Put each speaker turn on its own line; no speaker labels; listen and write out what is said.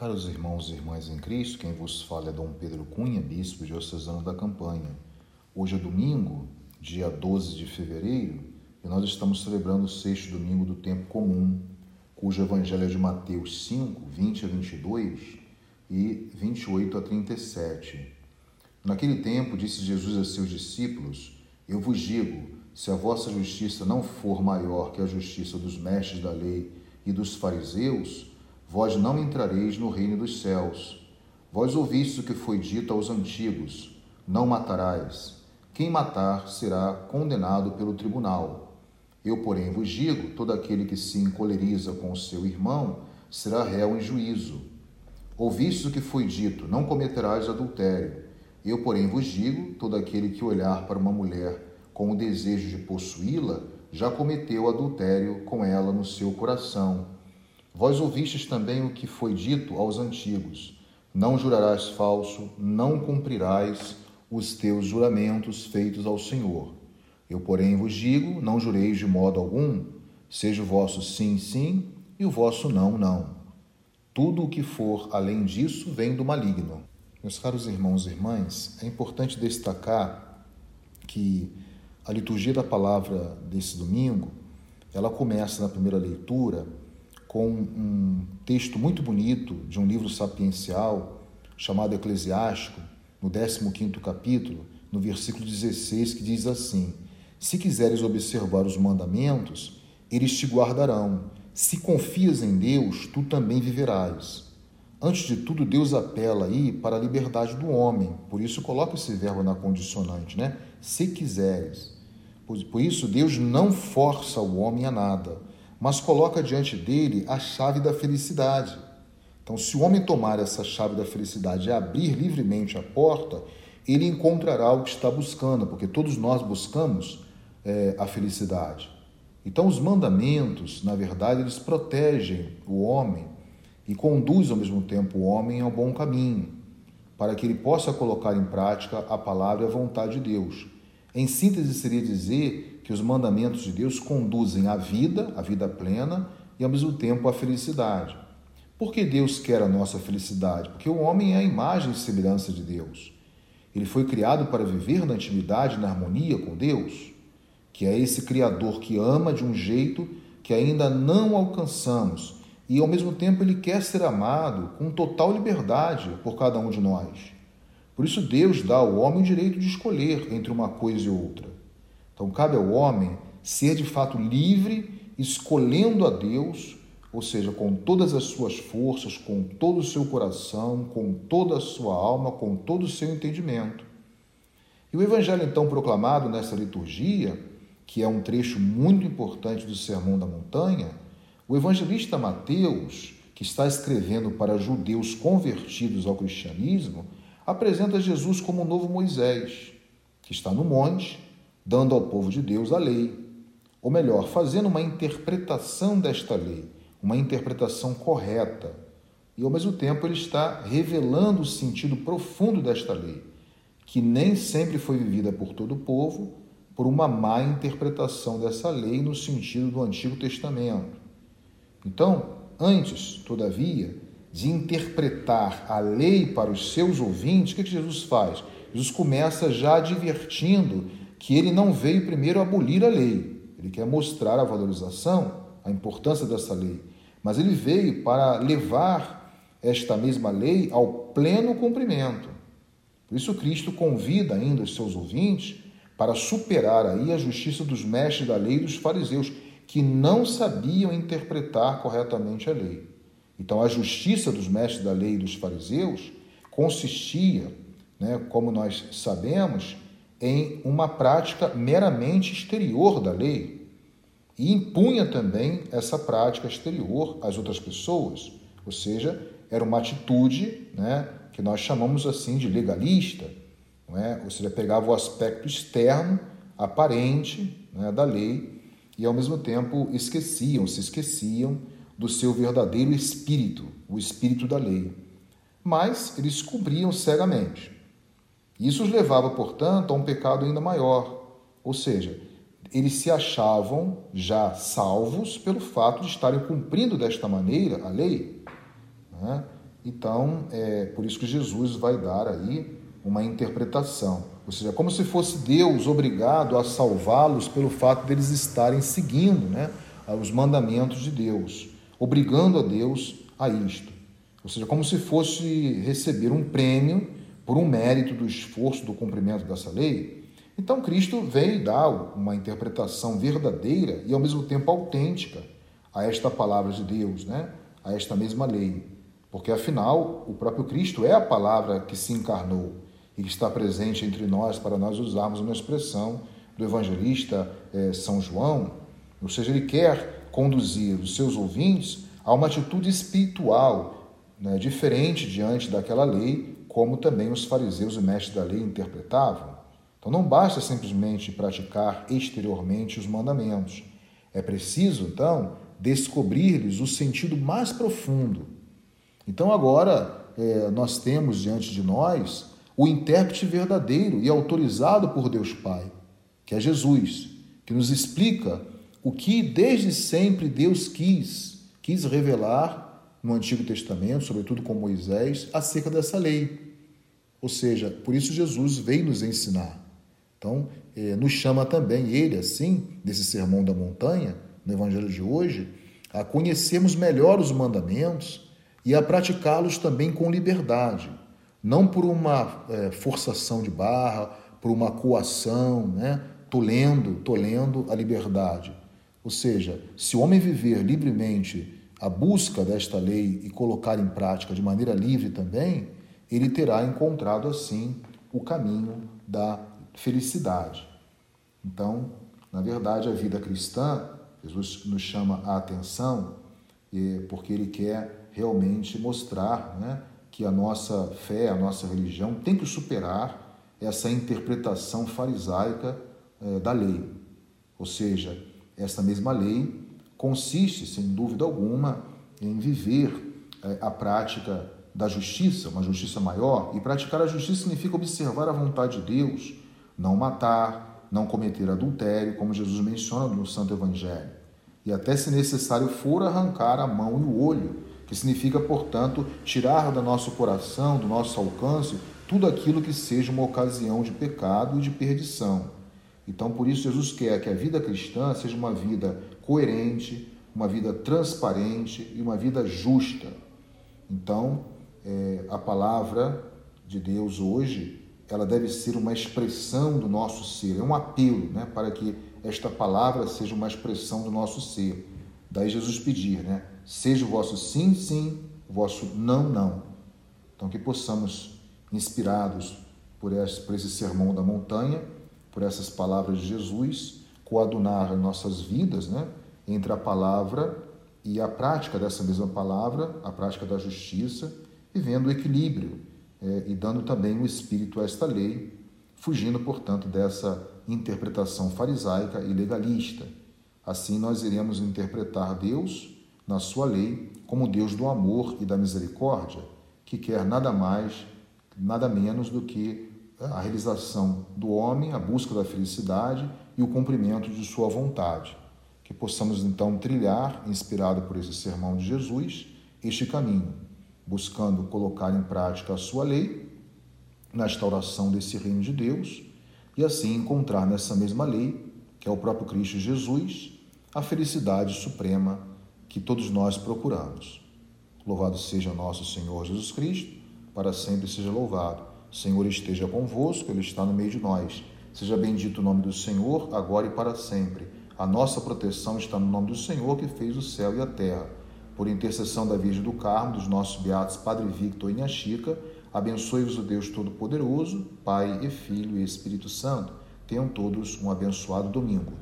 Caros irmãos e irmãs em Cristo, quem vos fala é Dom Pedro Cunha, bispo diocesano da Campanha. Hoje é domingo, dia 12 de fevereiro, e nós estamos celebrando o sexto domingo do tempo comum, cujo evangelho é de Mateus 5, 20 a 22 e 28 a 37. Naquele tempo, disse Jesus a seus discípulos: Eu vos digo, se a vossa justiça não for maior que a justiça dos mestres da lei e dos fariseus, Vós não entrareis no reino dos céus. Vós ouvistes o que foi dito aos antigos: Não matarás. Quem matar será condenado pelo tribunal. Eu, porém, vos digo: todo aquele que se encoleriza com o seu irmão será réu em juízo. Ouvistes o que foi dito: Não cometerás adultério. Eu, porém, vos digo: todo aquele que olhar para uma mulher com o desejo de possuí-la já cometeu adultério com ela no seu coração. Vós ouvistes também o que foi dito aos antigos: Não jurarás falso, não cumprirás os teus juramentos feitos ao Senhor. Eu, porém, vos digo: não jureis de modo algum, seja o vosso sim, sim, e o vosso não, não. Tudo o que for além disso vem do maligno. Meus caros irmãos e irmãs, é importante destacar que a liturgia da palavra desse domingo, ela começa na primeira leitura com um texto muito bonito de um livro sapiencial chamado Eclesiástico, no 15º capítulo, no versículo 16, que diz assim: Se quiseres observar os mandamentos, eles te guardarão. Se confias em Deus, tu também viverás. Antes de tudo, Deus apela aí para a liberdade do homem. Por isso coloca esse verbo na condicionante, né? Se quiseres. Por isso Deus não força o homem a nada mas coloca diante dele a chave da felicidade. Então, se o homem tomar essa chave da felicidade e abrir livremente a porta, ele encontrará o que está buscando, porque todos nós buscamos é, a felicidade. Então, os mandamentos, na verdade, eles protegem o homem e conduzem ao mesmo tempo o homem ao bom caminho, para que ele possa colocar em prática a palavra e a vontade de Deus. Em síntese, seria dizer que os mandamentos de Deus conduzem à vida, à vida plena e ao mesmo tempo à felicidade. Por que Deus quer a nossa felicidade? Porque o homem é a imagem e semelhança de Deus. Ele foi criado para viver na intimidade, na harmonia com Deus, que é esse Criador que ama de um jeito que ainda não alcançamos e ao mesmo tempo ele quer ser amado com total liberdade por cada um de nós. Por isso, Deus dá ao homem o direito de escolher entre uma coisa e outra. Então, cabe ao homem ser de fato livre, escolhendo a Deus, ou seja, com todas as suas forças, com todo o seu coração, com toda a sua alma, com todo o seu entendimento. E o evangelho então proclamado nessa liturgia, que é um trecho muito importante do Sermão da Montanha, o evangelista Mateus, que está escrevendo para judeus convertidos ao cristianismo, apresenta Jesus como o novo Moisés, que está no monte, dando ao povo de Deus a lei, ou melhor, fazendo uma interpretação desta lei, uma interpretação correta. E ao mesmo tempo ele está revelando o sentido profundo desta lei, que nem sempre foi vivida por todo o povo, por uma má interpretação dessa lei no sentido do Antigo Testamento. Então, antes, todavia, de interpretar a lei para os seus ouvintes, o que, Jesus faz? Jesus começa já advertindo que ele não veio primeiro abolir a lei, ele quer mostrar a valorização, a importância dessa lei, mas ele veio para levar esta mesma lei ao pleno cumprimento. Por isso Cristo convida ainda os seus ouvintes para superar aí a justiça dos mestres da lei e dos fariseus, que não sabiam interpretar corretamente a lei. Então, a justiça dos mestres da lei e dos fariseus consistia, né, como nós sabemos, em uma prática meramente exterior da lei e impunha também essa prática exterior às outras pessoas, ou seja, era uma atitude né, que nós chamamos assim de legalista, não é? ou seja, pegava o aspecto externo, aparente né, da lei e ao mesmo tempo esqueciam, se esqueciam do seu verdadeiro espírito, o espírito da lei. Mas eles cobriam cegamente. Isso os levava, portanto, a um pecado ainda maior, ou seja, eles se achavam já salvos pelo fato de estarem cumprindo desta maneira a lei. Né? Então, é por isso que Jesus vai dar aí uma interpretação. Ou seja, como se fosse Deus obrigado a salvá-los pelo fato deles estarem seguindo né, os mandamentos de Deus, obrigando a Deus a isto. Ou seja, como se fosse receber um prêmio por um mérito do esforço do cumprimento dessa lei. Então, Cristo veio dar uma interpretação verdadeira e ao mesmo tempo autêntica a esta palavra de Deus, né? a esta mesma lei. Porque afinal, o próprio Cristo é a palavra que se encarnou e que está presente entre nós para nós usarmos uma expressão do evangelista eh, São João. Ou seja, ele quer conduzir os seus ouvintes a uma atitude espiritual né, diferente diante daquela lei, como também os fariseus e mestres da lei interpretavam. Então não basta simplesmente praticar exteriormente os mandamentos. É preciso, então, descobrir-lhes o sentido mais profundo. Então agora é, nós temos diante de nós o intérprete verdadeiro e autorizado por Deus Pai, que é Jesus, que nos explica o que desde sempre Deus quis, quis revelar no Antigo Testamento, sobretudo com Moisés, acerca dessa lei. Ou seja, por isso Jesus veio nos ensinar. Então, eh, nos chama também ele, assim, nesse sermão da montanha, no Evangelho de hoje, a conhecermos melhor os mandamentos e a praticá-los também com liberdade, não por uma eh, forçação de barra, por uma coação, né? tolendo, tolendo a liberdade. Ou seja, se o homem viver livremente a busca desta lei e colocar em prática de maneira livre também, ele terá encontrado assim o caminho da felicidade. Então, na verdade, a vida cristã, Jesus nos chama a atenção porque ele quer realmente mostrar né, que a nossa fé, a nossa religião tem que superar essa interpretação farisaica eh, da lei. Ou seja, essa mesma lei consiste, sem dúvida alguma, em viver eh, a prática da justiça, uma justiça maior, e praticar a justiça significa observar a vontade de Deus, não matar, não cometer adultério, como Jesus menciona no Santo Evangelho. E até se necessário for arrancar a mão e o olho, que significa, portanto, tirar do nosso coração, do nosso alcance, tudo aquilo que seja uma ocasião de pecado e de perdição. Então, por isso, Jesus quer que a vida cristã seja uma vida coerente, uma vida transparente e uma vida justa. Então, é, a palavra de Deus hoje ela deve ser uma expressão do nosso ser, é um apelo né, para que esta palavra seja uma expressão do nosso ser. Daí Jesus pedir, né? Seja o vosso sim, sim, o vosso não, não. Então que possamos, inspirados por esse, por esse sermão da montanha, por essas palavras de Jesus, coadunar nossas vidas, né? Entre a palavra e a prática dessa mesma palavra, a prática da justiça, vivendo o equilíbrio é, e dando também o espírito a esta lei, fugindo, portanto, dessa interpretação farisaica e legalista. Assim, nós iremos interpretar Deus, na sua lei, como Deus do amor e da misericórdia, que quer nada mais, nada menos do que a realização do homem, a busca da felicidade e o cumprimento de sua vontade. Que possamos então trilhar, inspirado por esse sermão de Jesus, este caminho buscando colocar em prática a sua lei na instauração desse reino de Deus e assim encontrar nessa mesma lei, que é o próprio Cristo Jesus, a felicidade suprema que todos nós procuramos. Louvado seja nosso Senhor Jesus Cristo, para sempre seja louvado. Senhor esteja convosco, Ele está no meio de nós. Seja bendito o nome do Senhor, agora e para sempre. A nossa proteção está no nome do Senhor que fez o céu e a terra por intercessão da Virgem do Carmo, dos nossos beatos Padre Victor e Nha Chica, abençoe-vos o Deus Todo-Poderoso, Pai e Filho e Espírito Santo. Tenham todos um abençoado domingo.